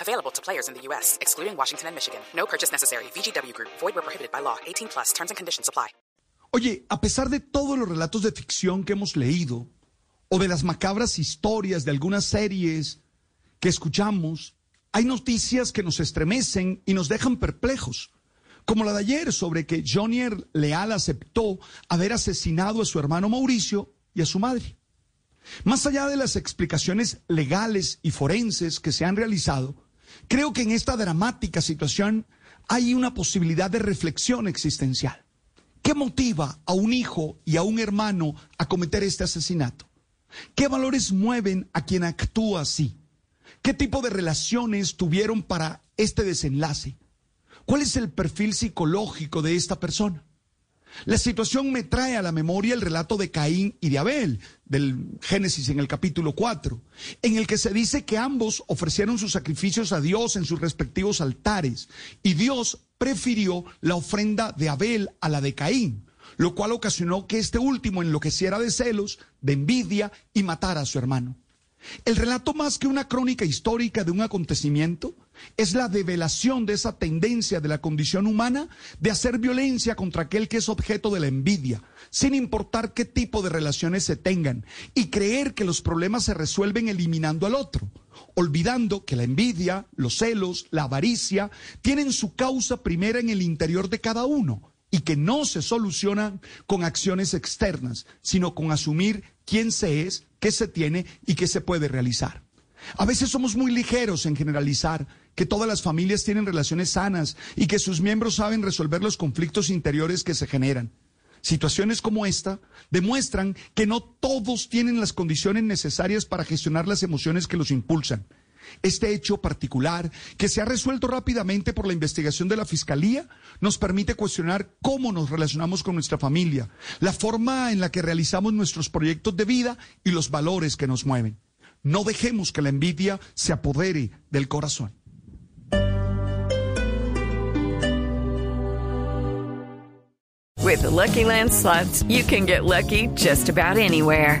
Available to players in the U.S., excluding Washington and Michigan. No purchase necessary. VGW Group. Void where prohibited by law. 18 plus. Terms and conditions apply. Oye, a pesar de todos los relatos de ficción que hemos leído, o de las macabras historias de algunas series que escuchamos, hay noticias que nos estremecen y nos dejan perplejos. Como la de ayer sobre que Johnny Leal aceptó haber asesinado a su hermano Mauricio y a su madre. Más allá de las explicaciones legales y forenses que se han realizado, creo que en esta dramática situación hay una posibilidad de reflexión existencial. ¿Qué motiva a un hijo y a un hermano a cometer este asesinato? ¿Qué valores mueven a quien actúa así? ¿Qué tipo de relaciones tuvieron para este desenlace? ¿Cuál es el perfil psicológico de esta persona? La situación me trae a la memoria el relato de Caín y de Abel, del Génesis en el capítulo 4, en el que se dice que ambos ofrecieron sus sacrificios a Dios en sus respectivos altares, y Dios prefirió la ofrenda de Abel a la de Caín, lo cual ocasionó que este último enloqueciera de celos, de envidia y matara a su hermano. El relato más que una crónica histórica de un acontecimiento es la develación de esa tendencia de la condición humana de hacer violencia contra aquel que es objeto de la envidia, sin importar qué tipo de relaciones se tengan, y creer que los problemas se resuelven eliminando al otro, olvidando que la envidia, los celos, la avaricia tienen su causa primera en el interior de cada uno y que no se solucionan con acciones externas, sino con asumir quién se es, qué se tiene y qué se puede realizar. A veces somos muy ligeros en generalizar que todas las familias tienen relaciones sanas y que sus miembros saben resolver los conflictos interiores que se generan. Situaciones como esta demuestran que no todos tienen las condiciones necesarias para gestionar las emociones que los impulsan. Este hecho particular, que se ha resuelto rápidamente por la investigación de la Fiscalía, nos permite cuestionar cómo nos relacionamos con nuestra familia, la forma en la que realizamos nuestros proyectos de vida y los valores que nos mueven. No dejemos que la envidia se apodere del corazón. With the Lucky Land slots, you can get lucky just about anywhere.